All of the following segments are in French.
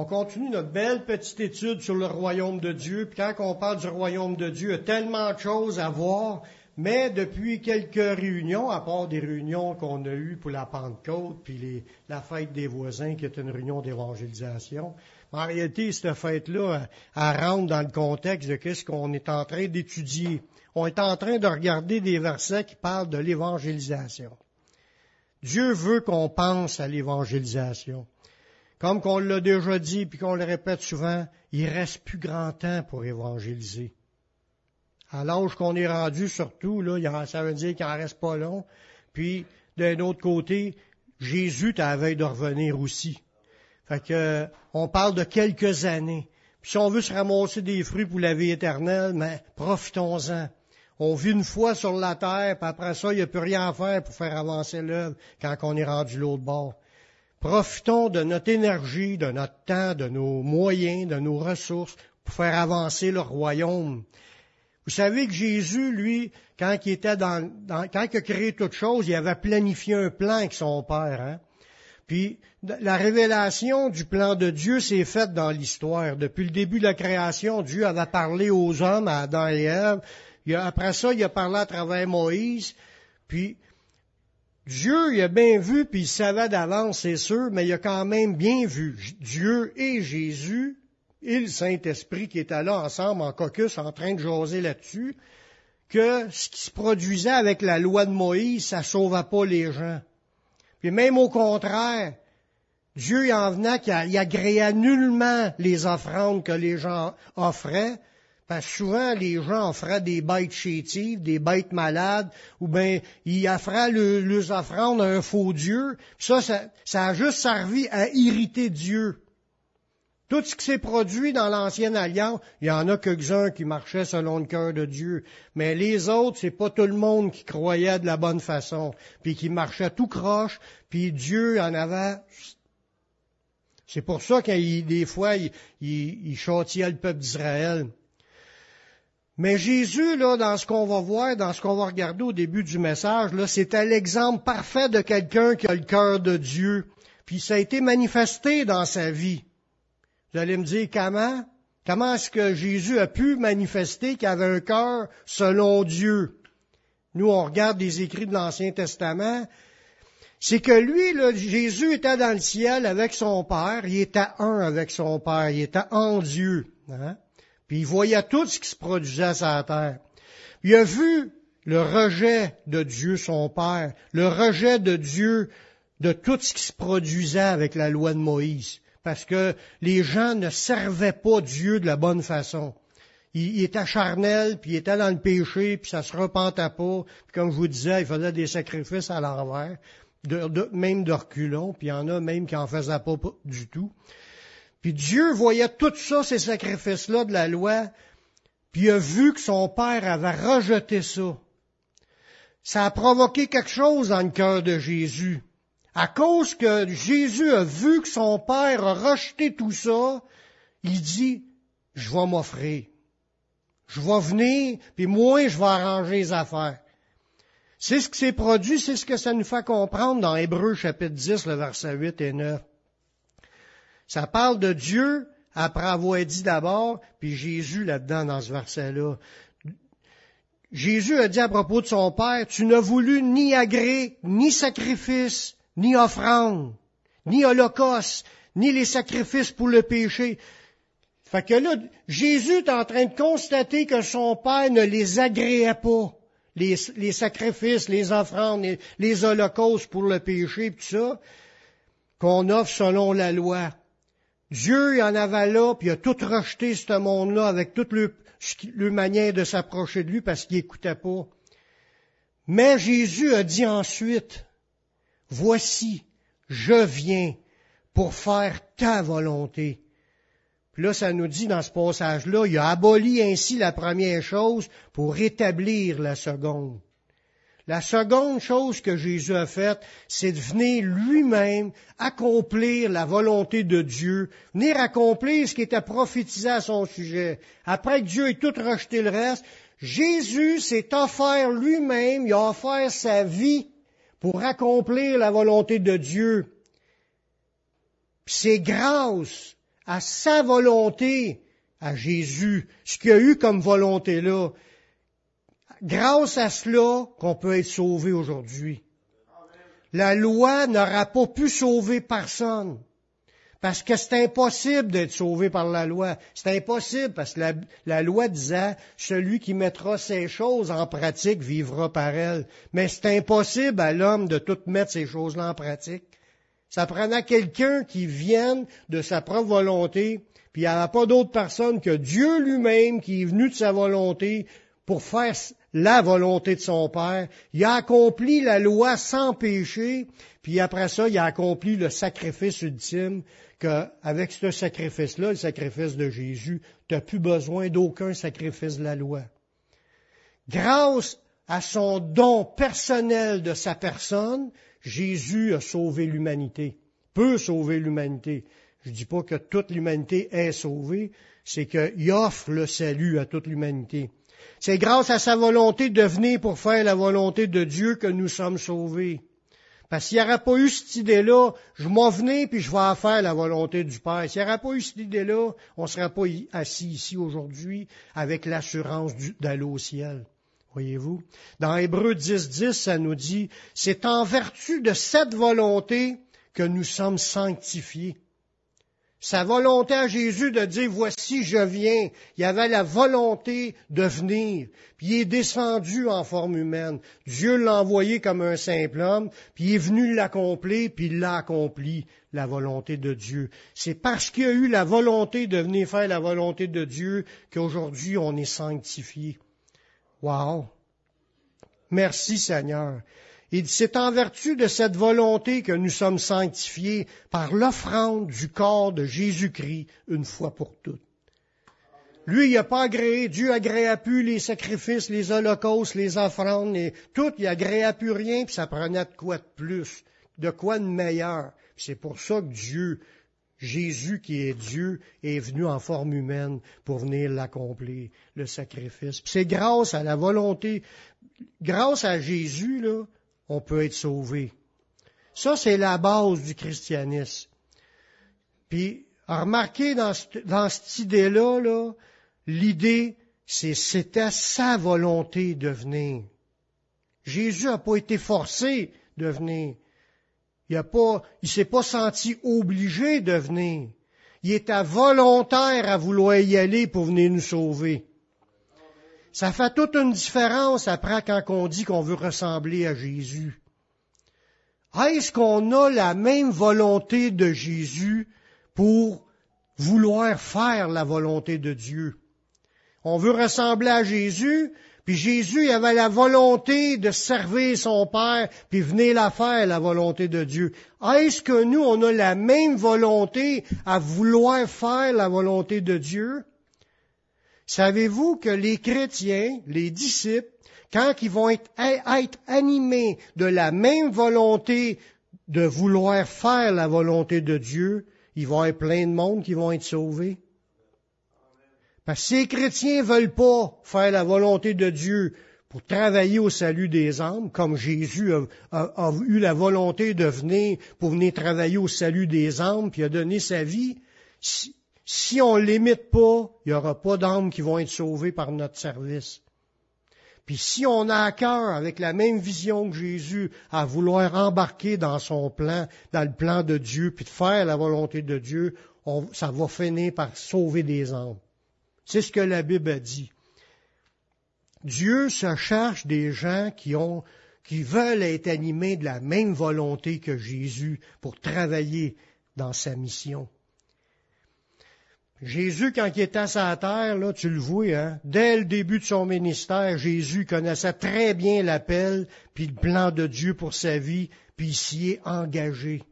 On continue notre belle petite étude sur le royaume de Dieu. Puis quand on parle du royaume de Dieu, il y a tellement de choses à voir. Mais depuis quelques réunions, à part des réunions qu'on a eues pour la Pentecôte, puis la fête des voisins, qui est une réunion d'évangélisation, en réalité, cette fête-là, elle rentre dans le contexte de qu'est-ce qu'on est en train d'étudier. On est en train de regarder des versets qui parlent de l'évangélisation. Dieu veut qu'on pense à l'évangélisation. Comme qu'on l'a déjà dit, puis qu'on le répète souvent, il reste plus grand temps pour évangéliser. À l'âge qu'on est rendu, surtout, là, ça veut dire qu'il n'en reste pas long. Puis, d'un autre côté, Jésus t'avait de revenir aussi. Fait que, on parle de quelques années. Puis si on veut se ramasser des fruits pour la vie éternelle, mais profitons-en. On vit une fois sur la terre, puis après ça, il n'y a plus rien à faire pour faire avancer l'œuvre quand on est rendu l'autre bord. Profitons de notre énergie, de notre temps, de nos moyens, de nos ressources pour faire avancer le royaume. Vous savez que Jésus, lui, quand il était dans, quand il a créé toute chose, il avait planifié un plan avec son Père. Hein? Puis la révélation du plan de Dieu s'est faite dans l'histoire. Depuis le début de la création, Dieu avait parlé aux hommes, à Adam et Ève. après ça, il a parlé à travers Moïse. Puis Dieu, il a bien vu, puis il savait d'avance, c'est sûr, mais il a quand même bien vu Dieu et Jésus et le Saint-Esprit qui étaient là ensemble en caucus en train de jaser là-dessus, que ce qui se produisait avec la loi de Moïse, ça sauvait pas les gens. Puis même au contraire, Dieu en venait qu'il agréait nullement les offrandes que les gens offraient, parce que souvent, les gens offraient des bêtes chétives, des bêtes malades, ou bien ils offraient le, offrandes à un faux Dieu. Ça, ça, a juste servi à irriter Dieu. Tout ce qui s'est produit dans l'ancienne alliance, il y en a quelques-uns qui marchaient selon le cœur de Dieu, mais les autres, c'est pas tout le monde qui croyait de la bonne façon, puis qui marchait tout croche, puis Dieu en avait. C'est pour ça qu'il des fois, il, il, il le peuple d'Israël. Mais Jésus, là, dans ce qu'on va voir, dans ce qu'on va regarder au début du message, là, c'était l'exemple parfait de quelqu'un qui a le cœur de Dieu. Puis ça a été manifesté dans sa vie. Vous allez me dire comment? Comment est-ce que Jésus a pu manifester qu'il avait un cœur selon Dieu? Nous, on regarde des écrits de l'Ancien Testament. C'est que lui, là, Jésus était dans le ciel avec son Père. Il était un avec son Père. Il était en Dieu. Hein? Puis il voyait tout ce qui se produisait à sa terre. Il a vu le rejet de Dieu, son Père, le rejet de Dieu de tout ce qui se produisait avec la loi de Moïse, parce que les gens ne servaient pas Dieu de la bonne façon. Il, était charnel, puis il était dans le péché, puis ça se repentait pas. Puis comme je vous disais, il faisait des sacrifices à l'envers, même de reculons, puis il y en a même qui en faisaient pas du tout. Puis Dieu voyait tout ça, ces sacrifices-là de la loi, puis a vu que son père avait rejeté ça. Ça a provoqué quelque chose dans le cœur de Jésus. À cause que Jésus a vu que son père a rejeté tout ça, il dit, je vais m'offrir. Je vais venir, puis moi, je vais arranger les affaires. C'est ce qui s'est produit, c'est ce que ça nous fait comprendre dans Hébreu chapitre 10, le verset 8 et 9. Ça parle de Dieu après avoir dit d'abord, puis Jésus là-dedans dans ce verset-là. Jésus a dit à propos de son Père, tu n'as voulu ni agré, ni sacrifice, ni offrande, ni holocauste, ni les sacrifices pour le péché. Fait que là, Jésus est en train de constater que son Père ne les agréait pas. Les, sacrifices, les offrandes, les, les holocaustes pour le péché, tout ça, qu'on offre selon la loi. Dieu il en avait là, puis il a tout rejeté ce monde-là avec toute le, manière de s'approcher de lui parce qu'il n'écoutait pas. Mais Jésus a dit ensuite, Voici, je viens pour faire ta volonté. Puis là, ça nous dit dans ce passage-là, il a aboli ainsi la première chose pour établir la seconde. La seconde chose que Jésus a faite, c'est de venir lui-même accomplir la volonté de Dieu, venir accomplir ce qui était prophétisé à son sujet. Après que Dieu ait tout rejeté le reste, Jésus s'est offert lui-même, il a offert sa vie pour accomplir la volonté de Dieu. C'est grâce à sa volonté, à Jésus, ce qu'il a eu comme volonté là. Grâce à cela qu'on peut être sauvé aujourd'hui. La loi n'aura pas pu sauver personne. Parce que c'est impossible d'être sauvé par la loi. C'est impossible parce que la, loi disait, celui qui mettra ces choses en pratique vivra par elles. Mais c'est impossible à l'homme de tout mettre ces choses-là en pratique. Ça prenait quelqu'un qui vienne de sa propre volonté, puis il n'y avait pas d'autre personne que Dieu lui-même qui est venu de sa volonté pour faire la volonté de son Père. Il a accompli la loi sans péché, puis après ça, il a accompli le sacrifice ultime, qu'avec ce sacrifice-là, le sacrifice de Jésus, tu n'as plus besoin d'aucun sacrifice de la loi. Grâce à son don personnel de sa personne, Jésus a sauvé l'humanité, peut sauver l'humanité. Je ne dis pas que toute l'humanité est sauvée, c'est qu'il offre le salut à toute l'humanité. C'est grâce à sa volonté de venir pour faire la volonté de Dieu que nous sommes sauvés. Parce qu'il n'y aurait pas eu cette idée-là, je m'en venais puis je vais faire la volonté du Père. S'il n'y aurait pas eu cette idée-là, on ne serait pas assis ici aujourd'hui avec l'assurance d'aller au ciel. Voyez-vous? Dans Hébreu 10, 10, ça nous dit, c'est en vertu de cette volonté que nous sommes sanctifiés. Sa volonté à Jésus de dire, voici, je viens. Il avait la volonté de venir. Puis il est descendu en forme humaine. Dieu l'a envoyé comme un simple homme, puis il est venu l'accomplir, puis il l'a accompli, la volonté de Dieu. C'est parce qu'il a eu la volonté de venir faire la volonté de Dieu qu'aujourd'hui on est sanctifié. Wow! Merci Seigneur. Et c'est en vertu de cette volonté que nous sommes sanctifiés par l'offrande du corps de Jésus-Christ une fois pour toutes. Lui, il n'a pas agréé, Dieu agréa plus les sacrifices, les holocaustes, les offrandes, et tout, il agréa plus rien, puis ça prenait de quoi de plus, de quoi de meilleur. C'est pour ça que Dieu, Jésus qui est Dieu, est venu en forme humaine pour venir l'accomplir, le sacrifice. C'est grâce à la volonté, grâce à Jésus, là, on peut être sauvé. Ça, c'est la base du christianisme. Puis, remarquez dans, cette idée-là, là, l'idée, c'est c'était sa volonté de venir. Jésus n'a pas été forcé de venir. Il a pas, il s'est pas senti obligé de venir. Il était volontaire à vouloir y aller pour venir nous sauver. Ça fait toute une différence après quand on dit qu'on veut ressembler à Jésus. Est-ce qu'on a la même volonté de Jésus pour vouloir faire la volonté de Dieu? On veut ressembler à Jésus, puis Jésus avait la volonté de servir son Père, puis venir la faire, la volonté de Dieu. Est-ce que nous, on a la même volonté à vouloir faire la volonté de Dieu? Savez-vous que les chrétiens, les disciples, quand ils vont être, animés de la même volonté de vouloir faire la volonté de Dieu, ils vont être plein de monde qui vont être sauvés. Parce que ces chrétiens veulent pas faire la volonté de Dieu pour travailler au salut des âmes, comme Jésus a, eu la volonté de venir pour venir travailler au salut des âmes, puis a donné sa vie. On ne l'imite pas, il n'y aura pas d'âmes qui vont être sauvées par notre service. Puis si on a à cœur, avec la même vision que Jésus, à vouloir embarquer dans son plan, dans le plan de Dieu, puis de faire la volonté de Dieu, ça va finir par sauver des âmes. C'est ce que la Bible a dit. Dieu se cherche des gens qui ont, qui veulent être animés de la même volonté que Jésus pour travailler dans sa mission. Jésus, quand il était à sa terre, là, tu le vois, hein, dès le début de son ministère, Jésus connaissait très bien l'appel, puis le plan de Dieu pour sa vie, puis il s'y est engagé.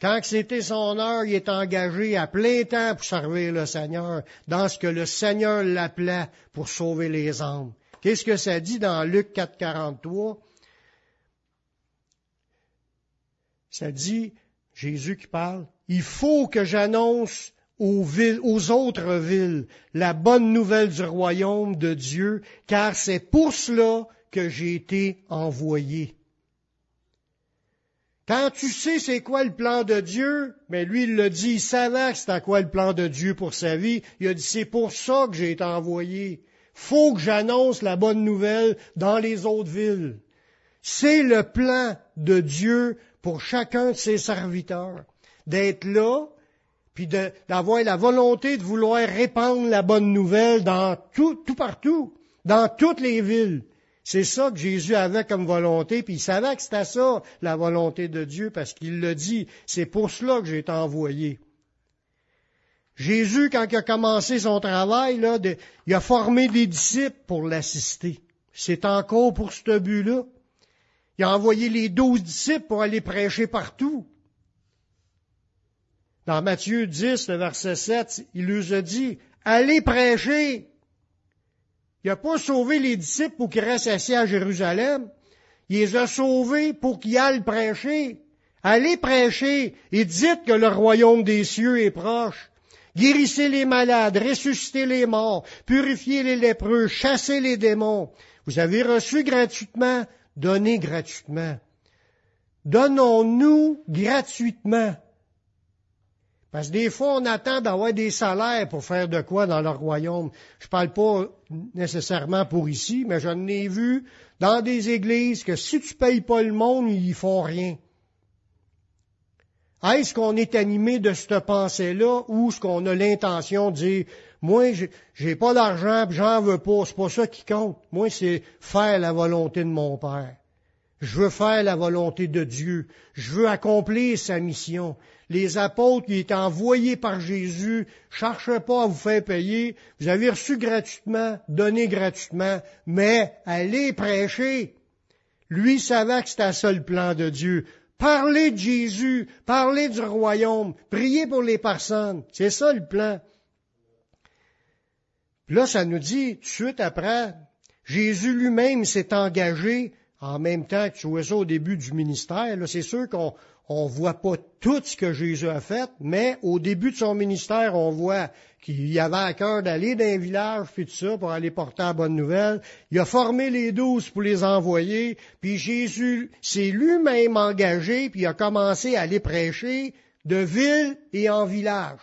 Quand c'était son heure, il est engagé à plein temps pour servir le Seigneur, dans ce que le Seigneur l'appelait pour sauver les âmes. Qu'est-ce que ça dit dans Luc 4, 43? Ça dit, Jésus qui parle, il faut que j'annonce aux, autres villes la bonne nouvelle du royaume de Dieu, car c'est pour cela que j'ai été envoyé. Quand tu sais c'est quoi le plan de Dieu, mais lui il l'a dit, il savait c'était quoi le plan de Dieu pour sa vie. Il a dit c'est pour ça que j'ai été envoyé. Faut que j'annonce la bonne nouvelle dans les autres villes. C'est le plan de Dieu pour chacun de ses serviteurs. D'être là, puis d'avoir la volonté de vouloir répandre la bonne nouvelle dans tout, tout partout, dans toutes les villes. C'est ça que Jésus avait comme volonté, puis il savait que c'était ça, la volonté de Dieu, parce qu'il le dit, c'est pour cela que j'ai été envoyé. Jésus, quand il a commencé son travail, là, il a formé des disciples pour l'assister. C'est encore pour ce but-là. Il a envoyé les douze disciples pour aller prêcher partout. Dans Matthieu 10, le verset 7, il leur a dit, allez prêcher, il n'a pas sauvé les disciples pour qu'ils restent assis à Jérusalem. Il les a sauvés pour qu'ils aillent prêcher. Allez prêcher et dites que le royaume des cieux est proche. Guérissez les malades, ressuscitez les morts, purifiez les lépreux, chassez les démons. Vous avez reçu gratuitement, donnez gratuitement. Donnons-nous gratuitement. Parce que des fois, on attend d'avoir des salaires pour faire de quoi dans leur royaume. Je parle pas nécessairement pour ici, mais j'en ai vu dans des églises que si tu payes pas le monde, ils font rien. Est-ce qu'on est animé de cette pensée-là ou est-ce qu'on a l'intention de dire, moi, j'ai pas d'argent, j'en veux pas, c'est pas ça qui compte. Moi, c'est faire la volonté de mon Père. Je veux faire la volonté de Dieu. Je veux accomplir sa mission les apôtres qui étaient envoyés par Jésus, cherchez pas à vous faire payer, vous avez reçu gratuitement, donné gratuitement, mais allez prêcher. Lui savait que c'était ça le plan de Dieu. Parlez de Jésus, parlez du royaume, priez pour les personnes. C'est ça le plan. Puis là, ça nous dit, tout de suite après, Jésus lui-même s'est engagé en même temps que tu vois ça au début du ministère. C'est sûr qu'on on voit pas tout ce que Jésus a fait, mais au début de son ministère, on voit qu'il avait à cœur d'aller dans un village, puis tout ça, pour aller porter la bonne nouvelle. Il a formé les douze pour les envoyer, puis Jésus s'est lui-même engagé, puis il a commencé à aller prêcher de ville et en village.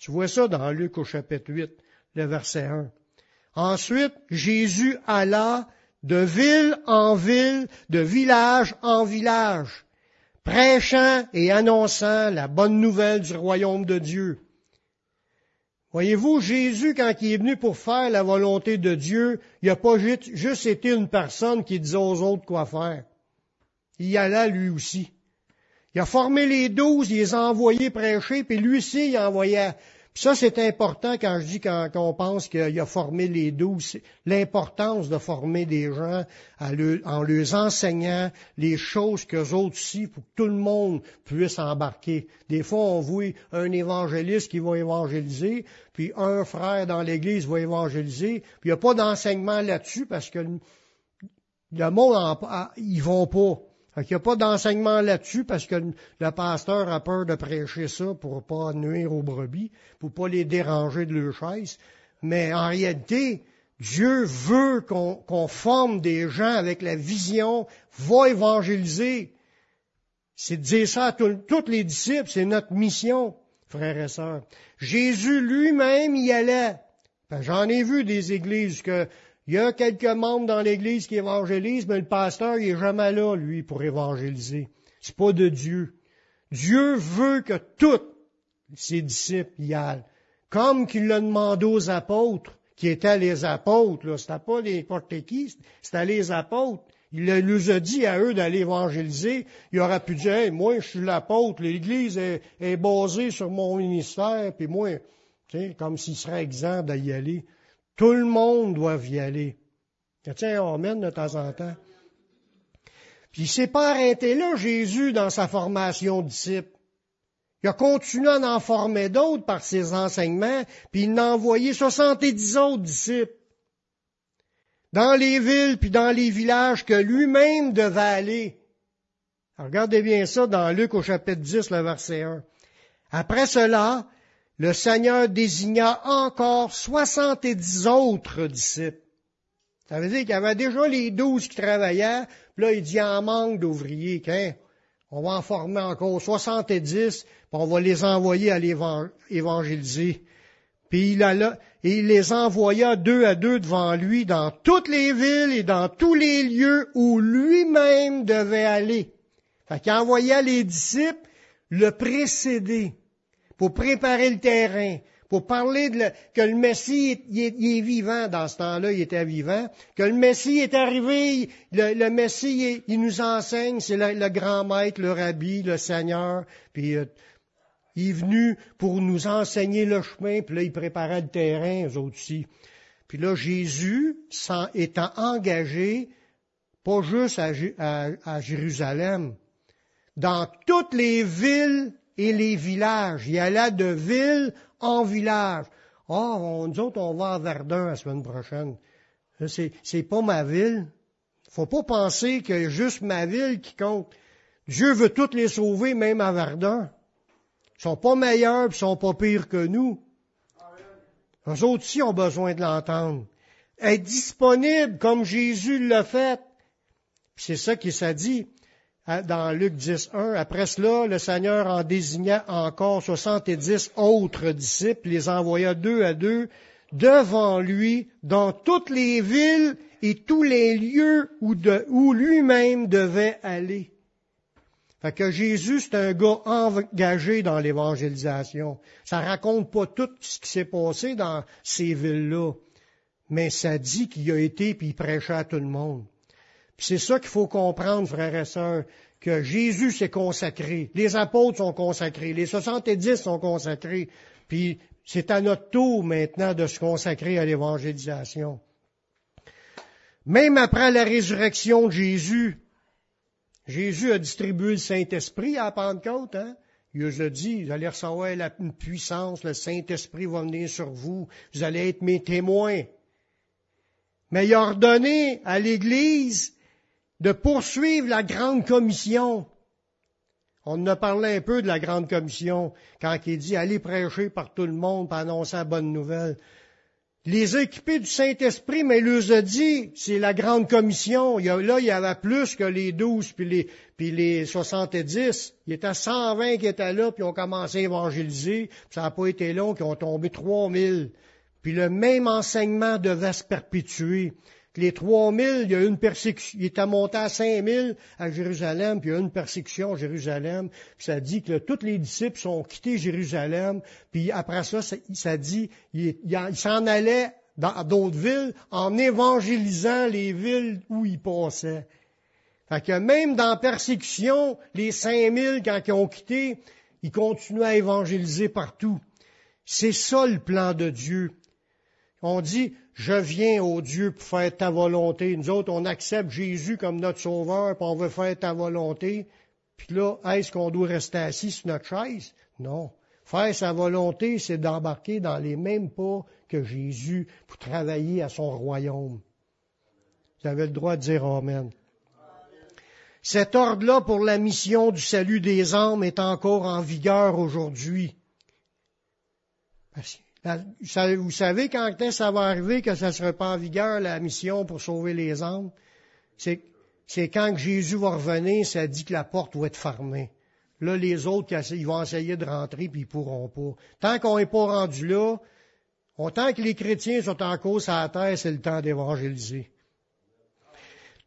Tu vois ça dans Luc au chapitre 8, le verset 1. Ensuite, Jésus alla de ville en ville, de village en village prêchant et annonçant la bonne nouvelle du royaume de Dieu. Voyez-vous, Jésus, quand il est venu pour faire la volonté de Dieu, il n'a pas juste été une personne qui disait aux autres quoi faire. Il y allait lui aussi. Il a formé les douze, il les a envoyés prêcher, puis lui aussi, il a envoyé ça, c'est important quand je dis qu'on pense qu'il a formé les douze, l'importance de former des gens en leur enseignant les choses qu'eux autres aussi, pour que tout le monde puisse embarquer. Des fois, on voit un évangéliste qui va évangéliser, puis un frère dans l'Église va évangéliser, puis il n'y a pas d'enseignement là-dessus parce que le monde, ils vont pas. Il n'y a pas d'enseignement là-dessus parce que le pasteur a peur de prêcher ça pour pas nuire aux brebis, pour pas les déranger de leur chaise. Mais en réalité, Dieu veut qu'on forme des gens avec la vision, va évangéliser. C'est de dire ça à tous les disciples, c'est notre mission, frères et sœurs. Jésus lui-même y allait. Ben, j'en ai vu des églises que il y a quelques membres dans l'Église qui évangélisent, mais le pasteur, il est jamais là, lui, pour évangéliser. C'est pas de Dieu. Dieu veut que tous ses disciples y aillent. Comme qu'il l'a demandé aux apôtres, qui étaient les apôtres, là. C'était pas les porte qui, c'était les apôtres. Il leur a dit à eux d'aller évangéliser. Il aurait pu dire, moi, je suis l'apôtre, l'Église est, basée sur mon ministère, puis moi, comme s'il serait exempt d'y aller. Tout le monde doit y aller. Tiens, on mène de temps en temps. Puis il s'est pas arrêté là, Jésus, dans sa formation de disciples. Il a continué à en former d'autres par ses enseignements, puis il a envoyé 70 autres disciples dans les villes puis dans les villages que lui-même devait aller. regardez bien ça dans Luc au chapitre 10, le verset 1. Après cela, le Seigneur désigna encore soixante-dix autres disciples. Ça veut dire qu'il y avait déjà les douze qui travaillaient, puis là, il dit en manque d'ouvriers. Hein? On va en former encore 70, puis on va les envoyer à l'évangéliser. Puis il, a il les envoya deux à deux devant lui dans toutes les villes et dans tous les lieux où lui-même devait aller. Fait qu'il envoya les disciples le précéder pour préparer le terrain, pour parler de que le Messie est, vivant. Dans ce temps-là, il était vivant, que le Messie est arrivé, le, Messie il nous enseigne, c'est le, grand maître, le rabbi, le Seigneur, puis euh, il est venu pour nous enseigner le chemin, puis là il préparait le terrain, eux autres aussi. Puis là Jésus, sans, étant engagé, pas juste à Jérusalem, dans toutes les villes et les villages. Il allait de ville en village. Oh, nous autres, on va à Verdun la semaine prochaine. C'est, c'est pas ma ville. Faut pas penser que juste ma ville qui compte. Dieu veut toutes les sauver, même à Verdun. Ils sont pas meilleurs, ils sont pas pires que nous. Eux autres aussi ont besoin de l'entendre. Être disponible comme Jésus l'a fait. C'est ça qui s'est dit dans Luc 10, 1. Après cela, le Seigneur en désigna encore soixante-dix autres disciples, les envoya deux à deux devant lui dans toutes les villes et tous les lieux où, où lui-même devait aller. Fait que Jésus, c'est un gars engagé dans l'évangélisation. Ça raconte pas tout ce qui s'est passé dans ces villes-là, mais ça dit qu'il a été puis il prêchait à tout le monde c'est ça qu'il faut comprendre, frères et sœurs, que Jésus s'est consacré. Les apôtres sont consacrés. Les 70 sont consacrés. Puis c'est à notre tour maintenant de se consacrer à l'évangélisation. Même après la résurrection de Jésus, Jésus a distribué le Saint-Esprit à Pentecôte. Hein? Il nous a dit, vous allez recevoir la, puissance, le Saint-Esprit va venir sur vous, vous allez être mes témoins. Mais il a ordonné à l'Église de poursuivre la grande commission. On en a parlé un peu de la grande commission quand il dit allez prêcher par tout le monde pour annoncer la bonne nouvelle. Les équipés du Saint-Esprit, mais il a dit, c'est la grande commission. Là, il y avait plus que les douze puis les, puis les 70. Il y était 120 qui étaient là, puis ont commencé à évangéliser. ça n'a pas été long, qu'ils ont tombé 3000. Puis le même enseignement devait se perpétuer les 3000, il y a une persécution, il était monté à 5000 à Jérusalem, puis il y a une persécution à Jérusalem, puis ça dit que tous les disciples sont quittés Jérusalem, puis après ça, ça, dit, il, s'en allait dans d'autres villes en évangélisant les villes où il passait. Fait que même dans la persécution, les 5000, quand ils ont quitté, ils continuaient à évangéliser partout. C'est ça le plan de Dieu. On dit, je viens au Dieu pour faire ta volonté. Nous autres, on accepte Jésus comme notre sauveur, puis on veut faire ta volonté. Puis là, est-ce qu'on doit rester assis sur notre chaise? Non. Faire sa volonté, c'est d'embarquer dans les mêmes pas que Jésus pour travailler à son royaume. Vous avez le droit de dire Amen. Cet ordre-là pour la mission du salut des âmes est encore en vigueur aujourd'hui. Vous savez quand ça va arriver que ça ne sera pas en vigueur, la mission pour sauver les âmes? C'est, quand Jésus va revenir, ça dit que la porte va être fermée. Là, les autres, ils vont essayer de rentrer, puis ils pourront pas. Tant qu'on n'est pas rendu là, tant que les chrétiens sont en cause à la terre, c'est le temps d'évangéliser.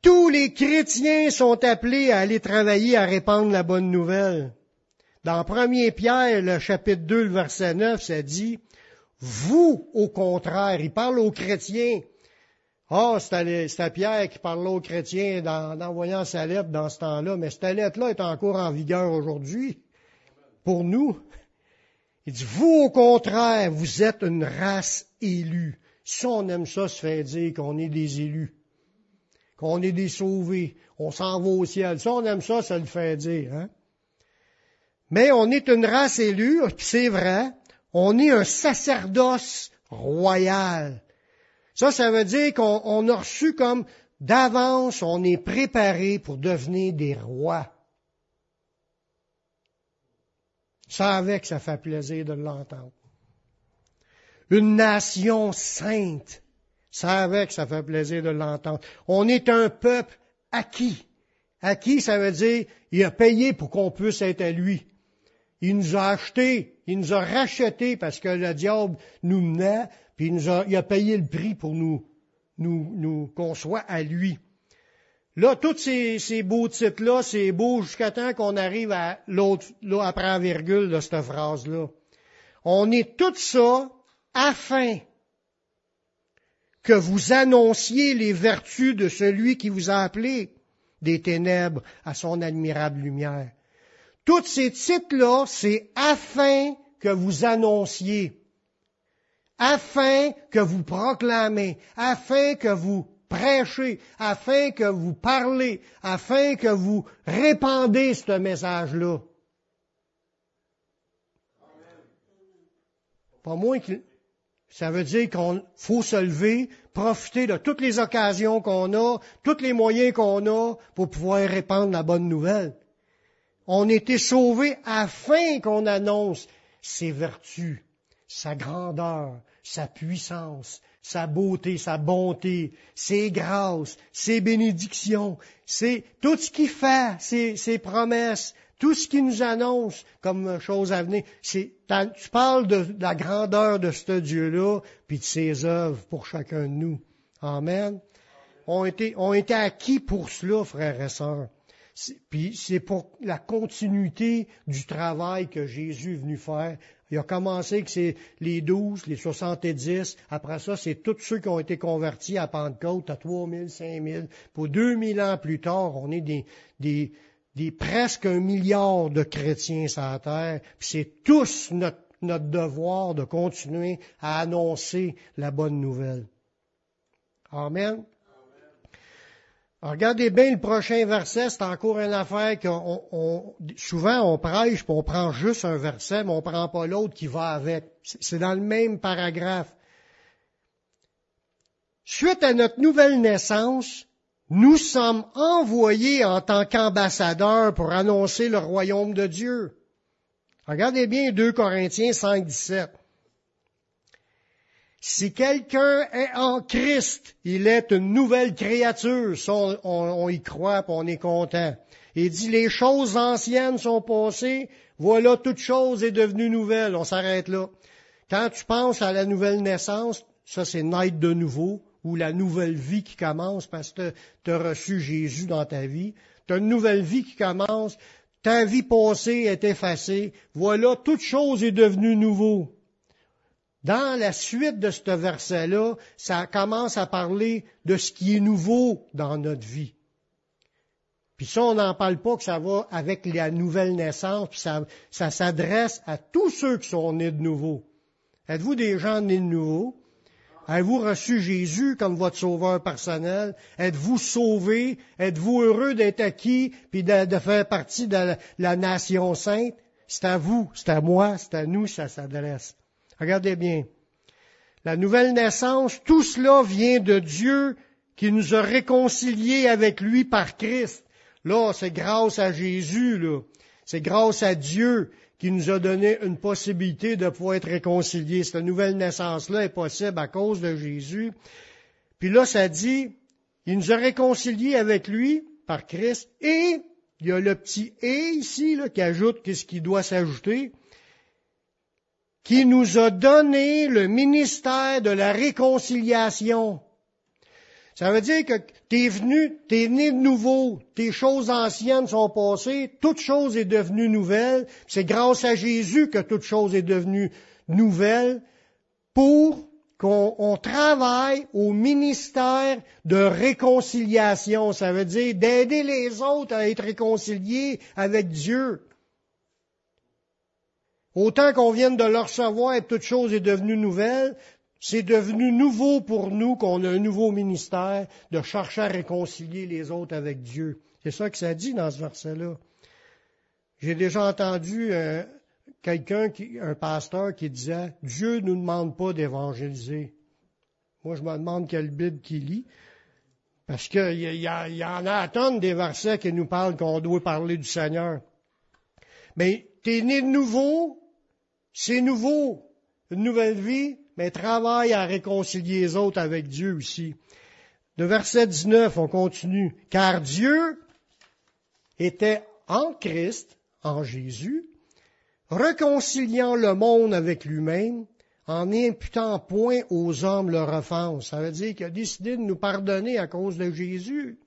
Tous les chrétiens sont appelés à aller travailler à répandre la bonne nouvelle. Dans 1 Pierre, le chapitre 2, le verset 9, ça dit, vous, au contraire, il parle aux chrétiens. Ah, oh, c'était Pierre qui parlait aux chrétiens en envoyant sa lettre dans ce temps-là, mais cette lettre-là est encore en vigueur aujourd'hui pour nous. Il dit, vous, au contraire, vous êtes une race élue. Si on aime ça, se fait dire qu'on est des élus, qu'on est des sauvés, on s'en va au ciel. Si on aime ça, ça le fait dire. Hein? Mais on est une race élue, c'est vrai, on est un sacerdoce royal. Ça, ça veut dire qu'on a reçu comme d'avance, on est préparé pour devenir des rois. Ça avec, ça fait plaisir de l'entendre. Une nation sainte. Ça avec, ça fait plaisir de l'entendre. On est un peuple acquis. Acquis, ça veut dire, il a payé pour qu'on puisse être à lui. Il nous a achetés, il nous a rachetés parce que le diable nous menait, puis il, nous a, payé le prix pour nous, nous, nous qu'on soit à lui. Là, tous ces, ces beaux titres-là, c'est beau jusqu'à temps qu'on arrive à l'autre, là, après la virgule de cette phrase-là. On est tout ça afin que vous annonciez les vertus de celui qui vous a appelé des ténèbres à son admirable lumière. Tous ces titres-là, c'est afin que vous annonciez, afin que vous proclamez, afin que vous prêchez, afin que vous parlez, afin que vous répandez ce message-là. Pas moins que ça veut dire qu'on faut se lever, profiter de toutes les occasions qu'on a, tous les moyens qu'on a pour pouvoir répandre la bonne nouvelle. On été sauvés afin qu'on annonce ses vertus, sa grandeur, sa puissance, sa beauté, sa bonté, ses grâces, ses bénédictions, c'est tout ce qu'il fait, ses, ses promesses, tout ce qu'il nous annonce comme chose à venir, tu parles de, la grandeur de ce Dieu-là, puis de ses œuvres pour chacun de nous. Amen. On ont été acquis pour cela, frères et sœurs. Puis c'est pour la continuité du travail que Jésus est venu faire. Il a commencé que c'est les douze, les soixante-dix. Après ça, c'est tous ceux qui ont été convertis à Pentecôte, à trois mille, cinq mille. Pour deux mille ans plus tard, on est des, des, des presque un milliard de chrétiens sur la terre, puis c'est tous notre, notre devoir de continuer à annoncer la bonne nouvelle. Amen. Regardez bien le prochain verset, c'est encore une affaire qu'on on, souvent on prêche, puis on prend juste un verset, mais on prend pas l'autre qui va avec. C'est dans le même paragraphe. Suite à notre nouvelle naissance, nous sommes envoyés en tant qu'ambassadeurs pour annoncer le royaume de Dieu. Regardez bien 2 Corinthiens 5, 17. Si quelqu'un est en Christ, il est une nouvelle créature. on, y croit, et on est content. Il dit, les choses anciennes sont passées, voilà, toute chose est devenue nouvelle. On s'arrête là. Quand tu penses à la nouvelle naissance, ça c'est naître de nouveau ou la nouvelle vie qui commence parce que tu as reçu Jésus dans ta vie. Tu une nouvelle vie qui commence. Ta vie passée est effacée. Voilà, toute chose est devenue nouveau. Dans la suite de ce verset-là, ça commence à parler de ce qui est nouveau dans notre vie. Puis ça, on n'en parle pas que ça va avec la nouvelle naissance, puis ça, s'adresse à tous ceux qui sont nés de nouveau. Êtes-vous des gens nés de nouveau? Avez-vous reçu Jésus comme votre sauveur personnel? Êtes-vous sauvé? Êtes-vous heureux d'être acquis puis de, faire partie de la, nation sainte? C'est à vous, c'est à moi, c'est à nous, ça s'adresse. Regardez bien. La nouvelle naissance, tout cela vient de Dieu qui nous a réconciliés avec lui par Christ. Là, c'est grâce à Jésus, là. C'est grâce à Dieu qui nous a donné une possibilité de pouvoir être réconciliés. Cette nouvelle naissance-là est possible à cause de Jésus. Puis là, ça dit, il nous a réconciliés avec lui par Christ et il y a le petit et ici là, qui ajoute qu'est-ce qui doit s'ajouter, qui nous a donné le ministère de la réconciliation. Ça veut dire que t'es venu, t'es né de nouveau, tes choses anciennes sont passées, toute chose est devenue nouvelle. C'est grâce à Jésus que toute chose est devenue nouvelle pour qu'on travaille au ministère de réconciliation. Ça veut dire d'aider les autres à être réconciliés avec Dieu. Autant qu'on vienne de le recevoir et toute chose est devenue nouvelle, c'est devenu nouveau pour nous qu'on a un nouveau ministère de chercher à réconcilier les autres avec Dieu. C'est ça que ça dit dans ce verset-là. J'ai déjà entendu euh, quelqu'un, un pasteur, qui disait Dieu ne nous demande pas d'évangéliser. Moi, je me demande quelle Bible qu'il lit. Parce qu'il y, en a à tonnes des versets qui nous parlent qu'on doit parler du Seigneur. Mais t'es né de nouveau, c'est nouveau, une nouvelle vie, mais travaille à réconcilier les autres avec Dieu aussi. De verset 19, on continue. Car Dieu était en Christ, en Jésus, réconciliant le monde avec lui-même, en n'imputant point aux hommes leur offense. Ça veut dire qu'il a décidé de nous pardonner à cause de Jésus.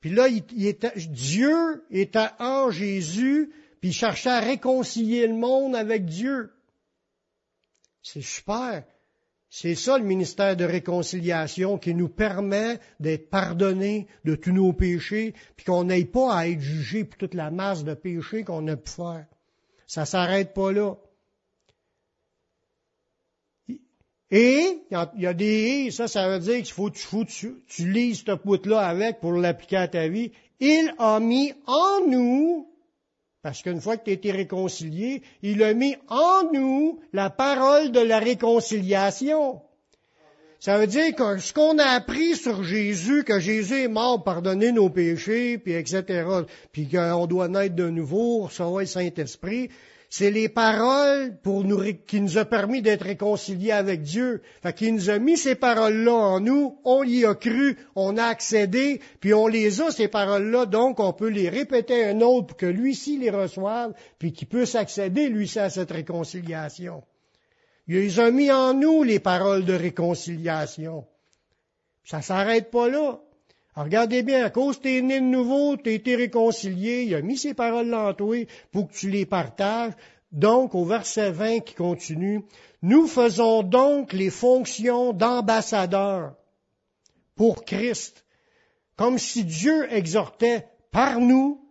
Puis là, Dieu était en Jésus, puis il cherchait à réconcilier le monde avec Dieu. C'est super. C'est ça le ministère de réconciliation qui nous permet d'être pardonnés de tous nos péchés, puis qu'on n'aille pas à être jugé pour toute la masse de péchés qu'on a pu faire. Ça s'arrête pas là. Et, il y a des et, ça, ça veut dire qu'il faut, faut tu, tu lises ce bout-là avec pour l'appliquer à ta vie. Il a mis en nous parce qu'une fois que tu as été réconcilié, il a mis en nous la parole de la réconciliation. Ça veut dire que ce qu'on a appris sur Jésus, que Jésus est mort pardonner nos péchés, puis etc., puis qu'on doit naître de nouveau, recevoir le Saint-Esprit, c'est les paroles pour nous, qui nous a permis d'être réconciliés avec Dieu. Fait qu'il nous a mis ces paroles-là en nous, on y a cru, on a accédé, puis on les a, ces paroles-là, donc on peut les répéter à un autre pour que lui-ci les reçoive, puis qu'il puisse accéder, lui-ci, à cette réconciliation. Il les a mis en nous, les paroles de réconciliation. Ça s'arrête pas là. Regardez bien, à cause t'es né de nouveau, t'es été réconcilié, il a mis ces paroles-là en toi pour que tu les partages. Donc, au verset 20 qui continue, nous faisons donc les fonctions d'ambassadeurs pour Christ, comme si Dieu exhortait par nous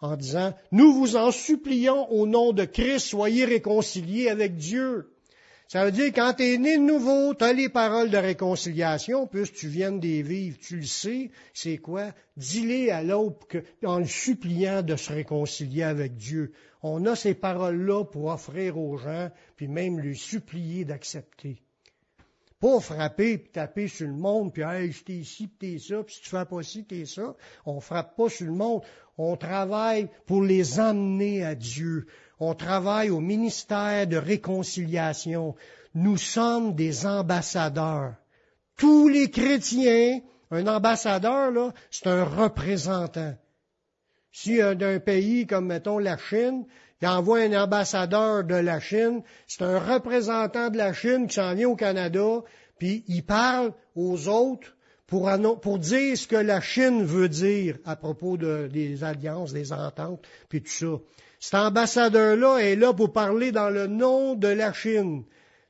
en disant, nous vous en supplions au nom de Christ, soyez réconciliés avec Dieu. Ça veut dire quand tu né de nouveau, tu as les paroles de réconciliation, puisque tu viennes des vivre, tu le sais, c'est quoi? Dis-les à l'autre en le suppliant de se réconcilier avec Dieu. On a ces paroles-là pour offrir aux gens, puis même lui supplier d'accepter. Pas frapper puis taper sur le monde, puis hey, t'ai ici, puis t'es ça, puis si tu fais pas ci, t'es ça. On frappe pas sur le monde. On travaille pour les emmener à Dieu on travaille au ministère de réconciliation. Nous sommes des ambassadeurs. Tous les chrétiens, un ambassadeur, là, c'est un représentant. Si d'un pays comme, mettons, la Chine, il envoie un ambassadeur de la Chine, c'est un représentant de la Chine qui s'en vient au Canada, puis il parle aux autres pour, dire ce que la Chine veut dire à propos de, des alliances, des ententes, puis tout ça. Cet ambassadeur-là est là pour parler dans le nom de la Chine.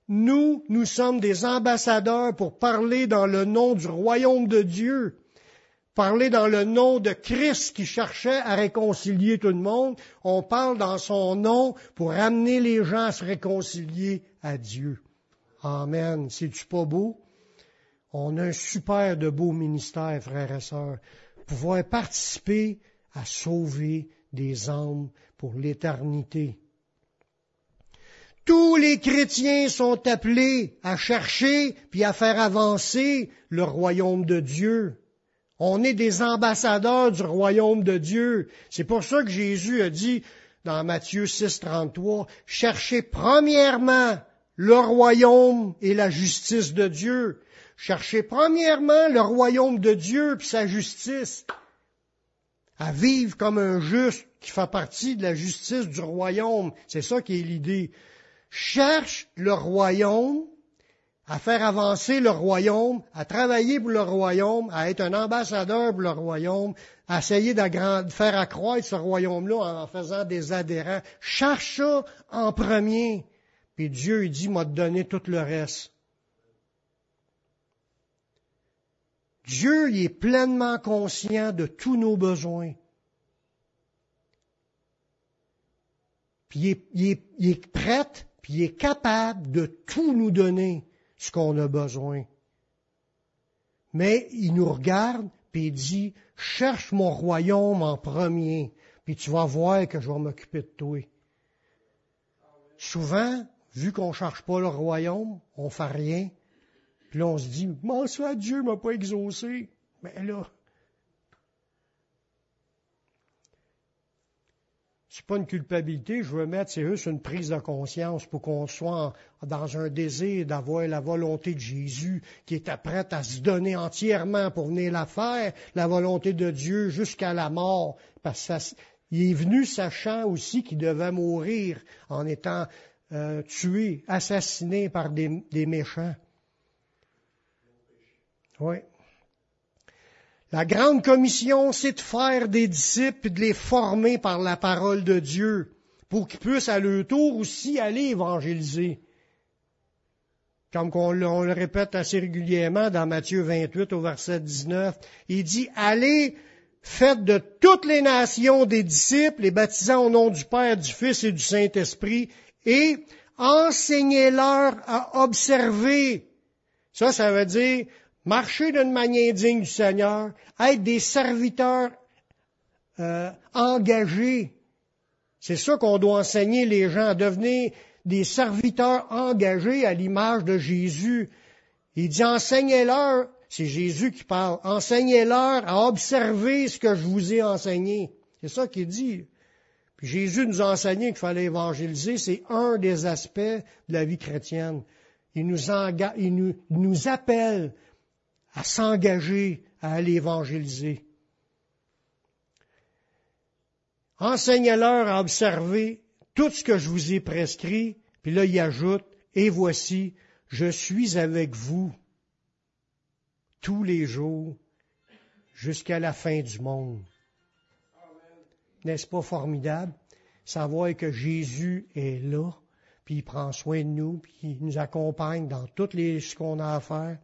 Nous, nous sommes des ambassadeurs pour parler dans le nom du royaume de Dieu, parler dans le nom de Christ qui cherchait à réconcilier tout le monde. On parle dans son nom pour amener les gens à se réconcilier à Dieu. Amen. C'est-tu pas beau? On a un super de beau ministère, frères et sœurs. Pouvoir participer à sauver des âmes pour l'éternité. Tous les chrétiens sont appelés à chercher puis à faire avancer le royaume de Dieu. On est des ambassadeurs du royaume de Dieu. C'est pour ça que Jésus a dit dans Matthieu 6, 33, cherchez premièrement le royaume et la justice de Dieu. Cherchez premièrement le royaume de Dieu puis sa justice à vivre comme un juste qui fait partie de la justice du royaume. C'est ça qui est l'idée. Cherche le royaume, à faire avancer le royaume, à travailler pour le royaume, à être un ambassadeur pour le royaume, à essayer de faire accroître ce royaume-là en faisant des adhérents. Cherche ça en premier. Puis Dieu, il dit, m'a donné tout le reste. Dieu il est pleinement conscient de tous nos besoins. Puis il est, il est prêt, puis il est capable de tout nous donner ce qu'on a besoin. Mais il nous regarde, puis il dit, cherche mon royaume en premier, puis tu vas voir que je vais m'occuper de toi. Souvent, vu qu'on ne cherche pas le royaume, on fait rien, puis là, on se dit, moi, ça, Dieu m'a pas exaucé? Mais là, c'est pas une culpabilité, je veux mettre, c'est juste une prise de conscience pour qu'on soit dans un désir d'avoir la volonté de Jésus qui était prête à se donner entièrement pour venir la faire, la volonté de Dieu jusqu'à la mort, parce qu'il est venu sachant aussi qu'il devait mourir en étant euh, tué, assassiné par des méchants. Oui. La grande commission, c'est de faire des disciples et de les former par la parole de Dieu pour qu'ils puissent à leur tour aussi aller évangéliser. Comme on, le répète assez régulièrement dans Matthieu 28 au verset 19, il dit, allez, faites de toutes les nations des disciples, les baptisant au nom du Père, du Fils et du Saint-Esprit, et enseignez-leur à observer. Ça, ça veut dire marcher d'une manière digne du Seigneur, être des serviteurs euh, engagés. C'est ça qu'on doit enseigner les gens, à devenir des serviteurs engagés à l'image de Jésus. Il dit enseignez-leur, c'est Jésus qui parle, enseignez-leur à observer ce que je vous ai enseigné. C'est ça qu'il dit. Puis Jésus nous a enseigné qu'il fallait évangéliser, c'est un des aspects de la vie chrétienne. Il nous, il nous, il nous appelle à s'engager à aller évangéliser. Enseignez-leur à observer tout ce que je vous ai prescrit, puis là il ajoute, et voici, je suis avec vous tous les jours jusqu'à la fin du monde. N'est-ce pas formidable? Savoir que Jésus est là, puis il prend soin de nous, puis il nous accompagne dans toutes les ce qu'on a à faire?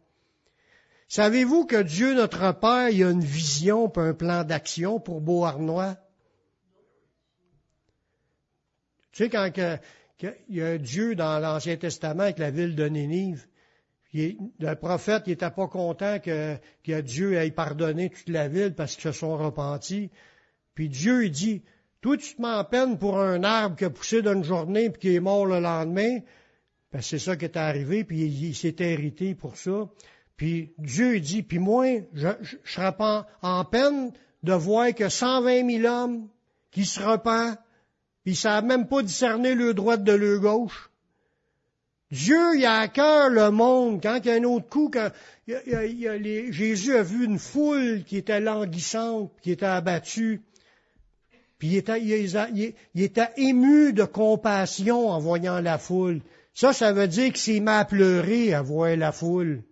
Savez-vous que Dieu, notre Père, il a une vision un plan d'action pour Beauharnois? Tu sais, quand il y a Dieu dans l'Ancien Testament avec la ville de Nénive, le prophète n'était pas content que, que, Dieu ait pardonné toute la ville parce qu'ils se sont repentis. Puis Dieu, il dit, toi, tu te mets en pour un arbre qui a poussé d'une journée puis qui est mort le lendemain. Ben, c'est ça qui est arrivé, puis il, il s'est hérité pour ça. Puis Dieu dit, puis moi, je serai pas en peine de voir que 120 000 hommes qui se repentent, puis ils savent même pas discerner le droite de le gauche. Dieu, il a à cœur le monde. Quand il y a un autre coup, quand Jésus a vu une foule qui était languissante, qui était abattue, puis il était, il était ému de compassion en voyant la foule. Ça, ça veut dire qu'il s'est mis à pleurer à voir la foule.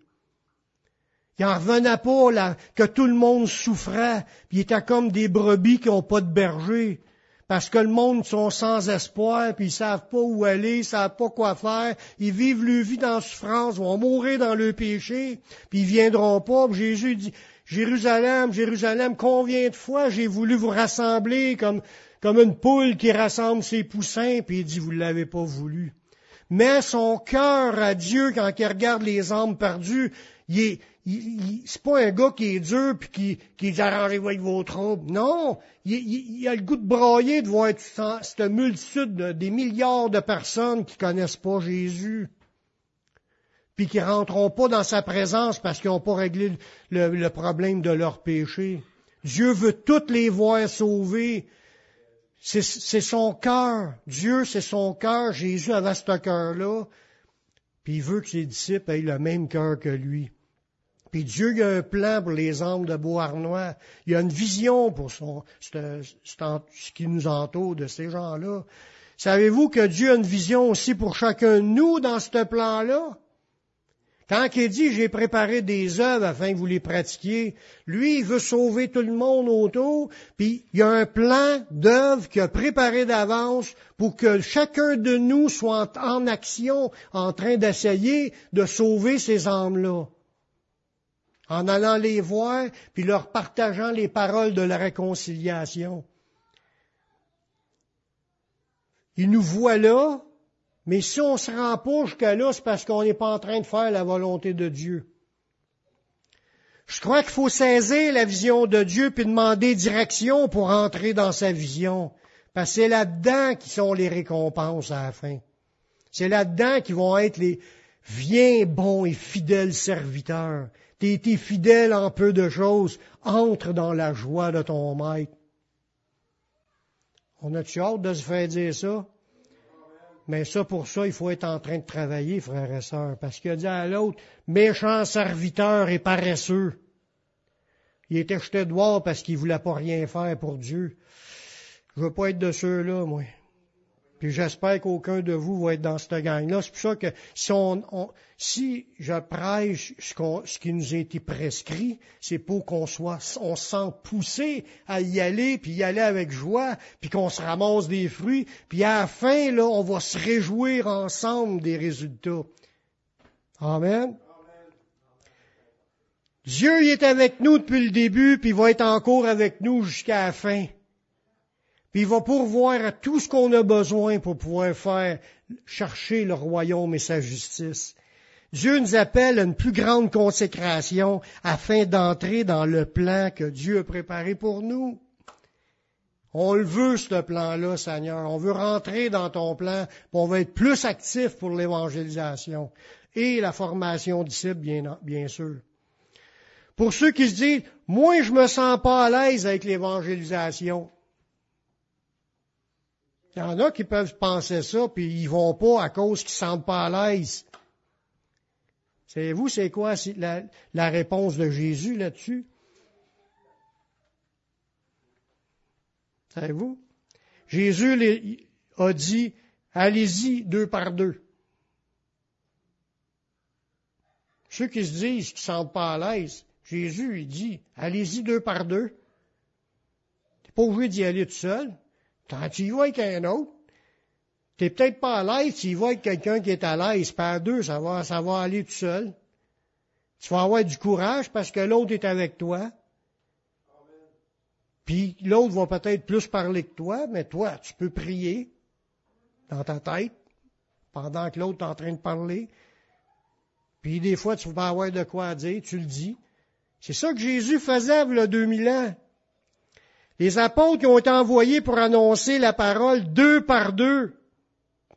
Il n'en revenait pas là, que tout le monde souffrait, puis il était comme des brebis qui n'ont pas de berger. Parce que le monde sont sans espoir, puis ils savent pas où aller, ils savent pas quoi faire, ils vivent leur vie dans la souffrance, vont mourir dans le péché, puis ils viendront pas. Jésus dit, Jérusalem, Jérusalem, combien de fois j'ai voulu vous rassembler comme, comme une poule qui rassemble ses poussins, puis il dit, vous ne l'avez pas voulu. Mais son cœur à Dieu, quand il regarde les âmes perdues, il est, c'est pas un gars qui est dur puis qui, qui dit arrangez-vous vos troubles. Non, il, il, a le goût de brailler de voir cette multitude de, des milliards de personnes qui connaissent pas Jésus puis qui rentreront pas dans sa présence parce qu'ils n'ont pas réglé le, problème de leur péché. Dieu veut toutes les voir sauvées. C'est son cœur. Dieu, c'est son cœur. Jésus avait ce cœur-là. Puis il veut que ses disciples aient le même cœur que lui. Puis Dieu a un plan pour les âmes de Beauharnois. Il a une vision pour ce, qui nous entoure de ces gens-là. Savez-vous que Dieu a une vision aussi pour chacun de nous dans ce plan-là? Quand il dit j'ai préparé des œuvres afin que vous les pratiquiez, lui, il veut sauver tout le monde autour, puis il y a un plan d'œuvres qu'il a préparé d'avance pour que chacun de nous soit en action, en train d'essayer de sauver ces âmes-là en allant les voir, puis leur partageant les paroles de la réconciliation. Ils nous voient là, mais si on se rend pas jusqu'à là, c'est parce qu'on n'est pas en train de faire la volonté de Dieu. Je crois qu'il faut saisir la vision de Dieu puis demander direction pour entrer dans sa vision. Parce que c'est là-dedans qui sont les récompenses à la fin. C'est là-dedans qui vont être les viens bons et fidèles serviteurs T'es été fidèle en peu de choses, entre dans la joie de ton maître. On a-tu hâte de se faire dire ça? Mais ça, pour ça, il faut être en train de travailler, frères et sœurs, parce qu'il a dit à l'autre, méchant serviteur et paresseux. Il était jeté dehors parce qu'il voulait pas rien faire pour Dieu. Je veux pas être de ceux-là, moi. Puis j'espère qu'aucun de vous va être dans cette gang-là. C'est pour ça que si, on, si je prêche ce, ce, qui nous a été prescrit, c'est pour qu'on soit, on se sent poussé à y aller, puis y aller avec joie, puis qu'on se ramasse des fruits, puis à la fin, là, on va se réjouir ensemble des résultats. Amen. Dieu il est avec nous depuis le début, puis il va être encore avec nous jusqu'à la fin. Puis il va pourvoir à tout ce qu'on a besoin pour pouvoir faire chercher le royaume et sa justice. Dieu nous appelle à une plus grande consécration afin d'entrer dans le plan que Dieu a préparé pour nous. On le veut, ce plan-là, Seigneur. On veut rentrer dans ton plan, on veut être plus actif pour l'évangélisation et la formation disciples, bien, bien sûr. Pour ceux qui se disent, moi, je me sens pas à l'aise avec l'évangélisation. Il y en a qui peuvent penser ça, puis ils vont pas à cause qu'ils ne sentent pas à l'aise. Savez-vous, c'est quoi la, réponse de Jésus là-dessus? Savez-vous? Jésus a dit, allez-y deux par deux. Ceux qui se disent qu'ils ne sentent pas à l'aise, Jésus, il dit, allez-y deux par deux. T'es pas obligé d'y aller tout seul. Quand tu y vas avec un autre, t'es peut-être pas à l'aise, tu y vas avec quelqu'un qui est à l'aise, par deux, ça va, ça aller tout seul. Tu vas avoir du courage parce que l'autre est avec toi. Puis l'autre va peut-être plus parler que toi, mais toi, tu peux prier dans ta tête pendant que l'autre est en train de parler. Puis des fois, tu vas avoir de quoi dire, tu le dis. C'est ça que Jésus faisait il y a 2000 ans. Les apôtres qui ont été envoyés pour annoncer la parole deux par deux.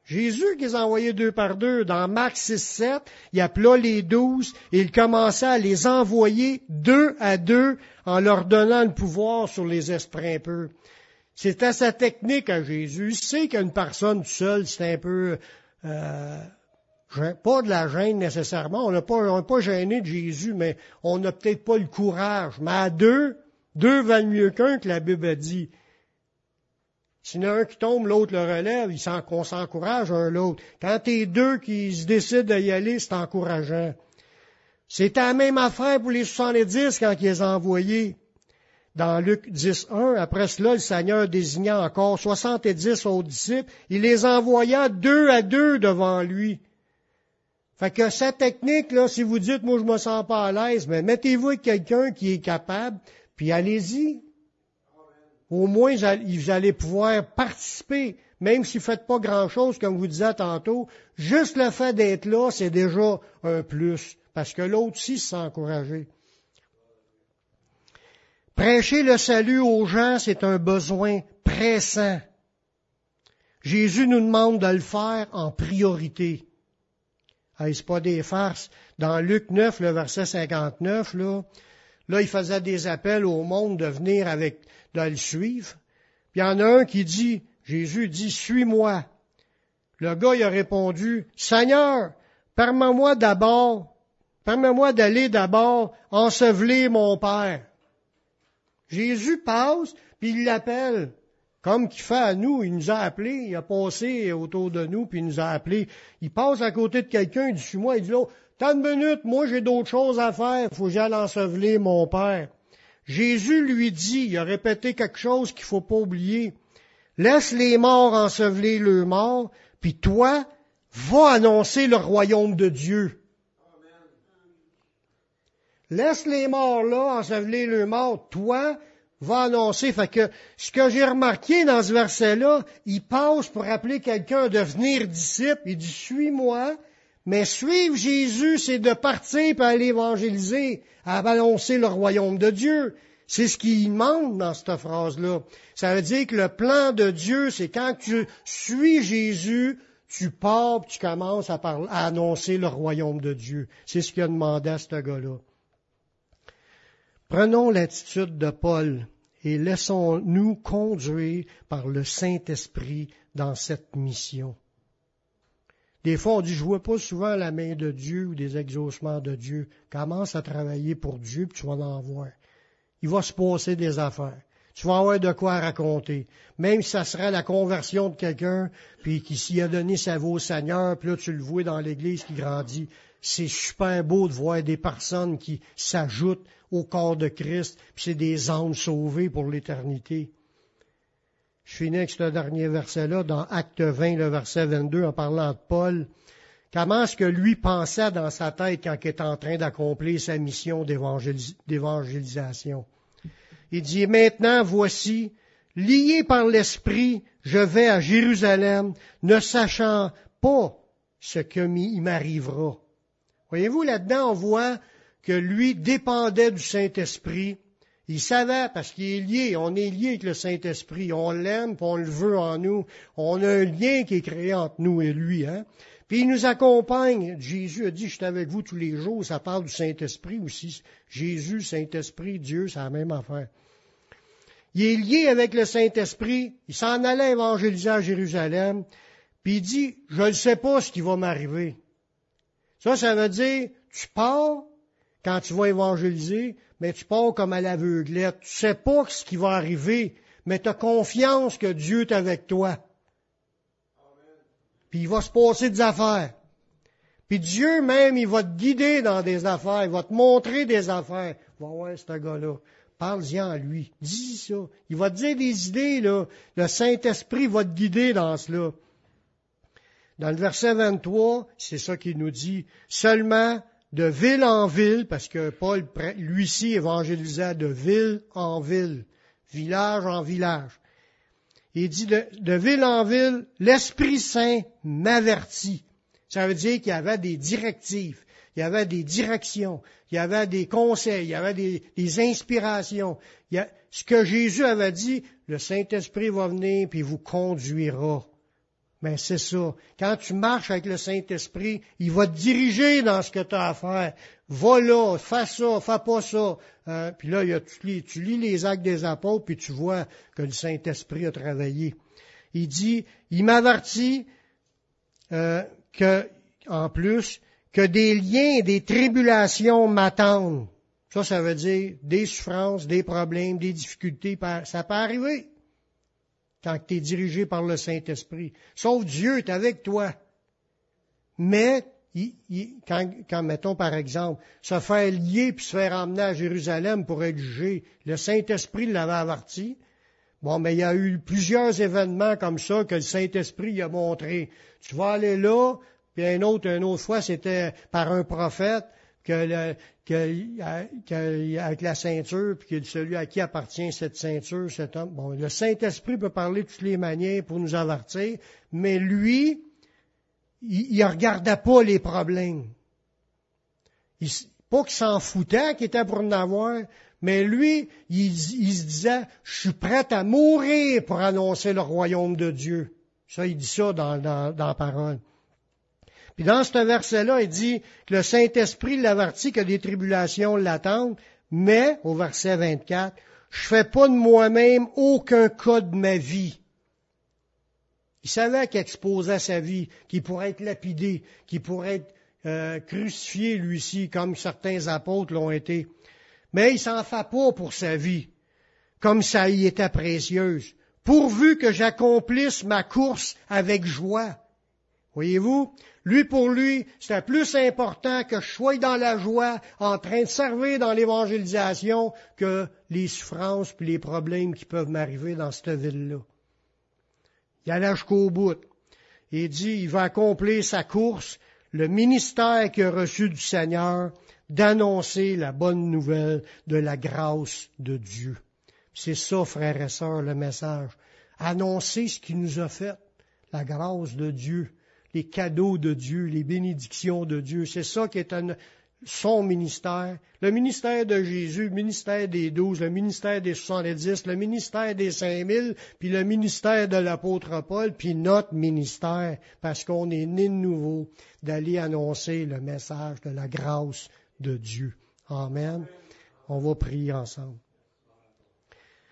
Jésus qui les a envoyés deux par deux. Dans Marc 6, 7, il appela les douze et il commença à les envoyer deux à deux en leur donnant le pouvoir sur les esprits peu. C'était sa technique à Jésus. Il sait qu'une personne seule, c'est un peu euh, pas de la gêne nécessairement. On n'a pas, pas gêné de Jésus, mais on n'a peut-être pas le courage. Mais à deux, deux valent mieux qu'un que la Bible a dit. S'il y en a un qui tombe, l'autre le relève, qu'on s'encourage un l'autre. Quand t'es deux qui se décident d'y aller, c'est encourageant. C'est la même affaire pour les 70 quand il les a envoyés. Dans Luc 10, 1, après cela, le Seigneur désigna encore 70 autres disciples. Il les envoya deux à deux devant lui. Fait que cette technique-là, si vous dites, moi, je me sens pas à l'aise, mais mettez-vous avec quelqu'un qui est capable, allez-y. Au moins, vous allez pouvoir participer, même si vous ne faites pas grand-chose, comme vous disiez tantôt. Juste le fait d'être là, c'est déjà un plus, parce que l'autre aussi se sent encouragé. Prêcher le salut aux gens, c'est un besoin pressant. Jésus nous demande de le faire en priorité. Ah, c'est pas des farces. Dans Luc 9, le verset 59, là, Là, il faisait des appels au monde de venir avec, de le suivre. Puis il y en a un qui dit, Jésus dit, suis-moi. Le gars, il a répondu, Seigneur, permets-moi d'abord, permets-moi d'aller d'abord ensevelir mon Père. Jésus passe, puis il l'appelle. Comme qu'il fait à nous, il nous a appelés, il a passé autour de nous, puis il nous a appelés. Il passe à côté de quelqu'un, il dit, suis-moi, il dit, oh, Tant de minutes, moi j'ai d'autres choses à faire, faut que j'aille ensevelir mon Père. Jésus lui dit, il a répété quelque chose qu'il faut pas oublier. Laisse les morts ensevelir le mort, puis toi, va annoncer le royaume de Dieu. Laisse les morts là ensevelir le mort, toi, va annoncer. Fait que ce que j'ai remarqué dans ce verset-là, il passe pour appeler quelqu'un à devenir disciple. Il dit, suis-moi, mais suivre Jésus, c'est de partir pour aller évangéliser, annoncer le royaume de Dieu. C'est ce qu'il demande dans cette phrase-là. Ça veut dire que le plan de Dieu, c'est quand tu suis Jésus, tu pars, tu commences à, à annoncer le royaume de Dieu. C'est ce qu'il a demandé à ce gars-là. Prenons l'attitude de Paul et laissons-nous conduire par le Saint-Esprit dans cette mission. Des fois, on dit, je vois pas souvent la main de Dieu ou des exaucements de Dieu. Commence à travailler pour Dieu, puis tu vas en voir. Il va se passer des affaires. Tu vas avoir de quoi raconter. Même si ça serait la conversion de quelqu'un, puis qui s'y a donné sa vie au Seigneur, puis là, tu le vois dans l'Église qui grandit. C'est super beau de voir des personnes qui s'ajoutent au corps de Christ, puis c'est des âmes sauvées pour l'éternité. Je finis avec ce dernier verset-là, dans Acte 20, le verset 22, en parlant de Paul. Comment est-ce que lui pensait dans sa tête quand il était en train d'accomplir sa mission d'évangélisation? Il dit, maintenant, voici, lié par l'Esprit, je vais à Jérusalem, ne sachant pas ce qui m'arrivera. Voyez-vous, là-dedans, on voit que lui dépendait du Saint-Esprit il savait parce qu'il est lié, on est lié avec le Saint-Esprit, on l'aime, on le veut en nous, on a un lien qui est créé entre nous et lui. Hein? Puis il nous accompagne. Jésus a dit, je suis avec vous tous les jours, ça parle du Saint-Esprit aussi. Jésus, Saint-Esprit, Dieu, c'est la même affaire. Il est lié avec le Saint-Esprit, il s'en allait évangéliser à Jérusalem, puis il dit, je ne sais pas ce qui va m'arriver. Ça, ça veut dire, tu pars, quand tu vas évangéliser, mais tu pars comme à l'aveuglette. Tu sais pas ce qui va arriver, mais tu as confiance que Dieu est avec toi. Puis il va se passer des affaires. Puis Dieu même, il va te guider dans des affaires, il va te montrer des affaires. Va voir ce gars-là. Parle-y en lui. Dis ça. Il va te dire des idées, là. Le Saint-Esprit va te guider dans cela. Dans le verset 23, c'est ça qu'il nous dit. Seulement, de ville en ville, parce que Paul, lui-ci, évangélisait de ville en ville, village en village. Il dit de, ville en ville, l'Esprit Saint m'avertit. Ça veut dire qu'il y avait des directives, il y avait des directions, il y avait des conseils, il y avait des, inspirations. ce que Jésus avait dit, le Saint-Esprit va venir puis vous conduira. Mais c'est ça. Quand tu marches avec le Saint-Esprit, il va te diriger dans ce que tu as à faire. Va là, fais ça, fais pas ça. Euh, puis là, il y a, tu, lis, tu, lis, les actes des apôtres, puis tu vois que le Saint-Esprit a travaillé. Il dit, il m'avertit euh, que, en plus, que des liens, des tribulations m'attendent. Ça, ça veut dire des souffrances, des problèmes, des difficultés. Ça peut arriver quand tu es dirigé par le Saint-Esprit. Sauf Dieu est avec toi. Mais quand, mettons par exemple, se faire lier puis se faire emmener à Jérusalem pour être jugé, le Saint-Esprit l'avait averti. Bon, mais il y a eu plusieurs événements comme ça que le Saint-Esprit a montré. Tu vas aller là, puis un autre, une autre fois, c'était par un prophète que, le, que, avec la ceinture, puis que celui à qui appartient cette ceinture, cet homme. Bon, le Saint-Esprit peut parler de toutes les manières pour nous avertir, mais lui, il ne regardait pas les problèmes. Il, pas qu'il s'en foutait, qu'il était pour en avoir, mais lui, il, se disait, je suis prêt à mourir pour annoncer le royaume de Dieu. Ça, il dit ça dans, dans, dans la parole. Puis dans ce verset-là, il dit que le Saint-Esprit l'avertit que des tribulations l'attendent, mais, au verset 24, je fais pas de moi-même aucun cas de ma vie. Il savait qu'il exposait sa vie, qu'il pourrait être lapidé, qu'il pourrait être euh, crucifié lui-ci, comme certains apôtres l'ont été. Mais il s'en fait pas pour sa vie, comme ça y était précieuse, pourvu que j'accomplisse ma course avec joie. Voyez-vous, lui, pour lui, c'était plus important que je sois dans la joie, en train de servir dans l'évangélisation, que les souffrances et les problèmes qui peuvent m'arriver dans cette ville-là. Il allait jusqu'au bout. Il dit, il va accomplir sa course, le ministère qu'il a reçu du Seigneur, d'annoncer la bonne nouvelle de la grâce de Dieu. C'est ça, frères et sœurs, le message. Annoncer ce qu'il nous a fait, la grâce de Dieu les cadeaux de Dieu, les bénédictions de Dieu. C'est ça qui est son ministère. Le ministère de Jésus, le ministère des douze, le ministère des soixante-dix, le ministère des cinq mille, puis le ministère de l'apôtre Paul, puis notre ministère, parce qu'on est né de nouveau, d'aller annoncer le message de la grâce de Dieu. Amen. On va prier ensemble.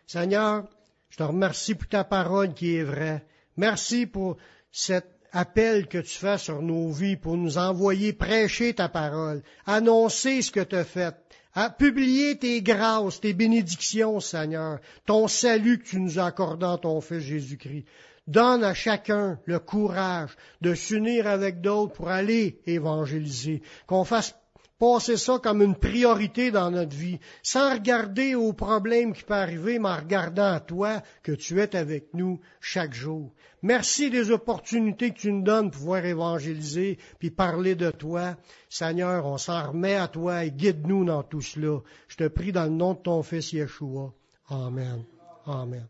Seigneur, je te remercie pour ta parole qui est vraie. Merci pour cet appel que tu fais sur nos vies pour nous envoyer prêcher ta parole, annoncer ce que tu as fait, publier tes grâces, tes bénédictions, Seigneur, ton salut que tu nous accordes dans ton Fils Jésus-Christ. Donne à chacun le courage de s'unir avec d'autres pour aller évangéliser, qu'on fasse passer ça comme une priorité dans notre vie, sans regarder aux problèmes qui peuvent arriver, mais en regardant à toi que tu es avec nous chaque jour. Merci des opportunités que tu nous donnes pour pouvoir évangéliser puis parler de toi. Seigneur, on s'en remet à toi et guide-nous dans tout cela. Je te prie dans le nom de ton Fils Yeshua. Amen. Amen.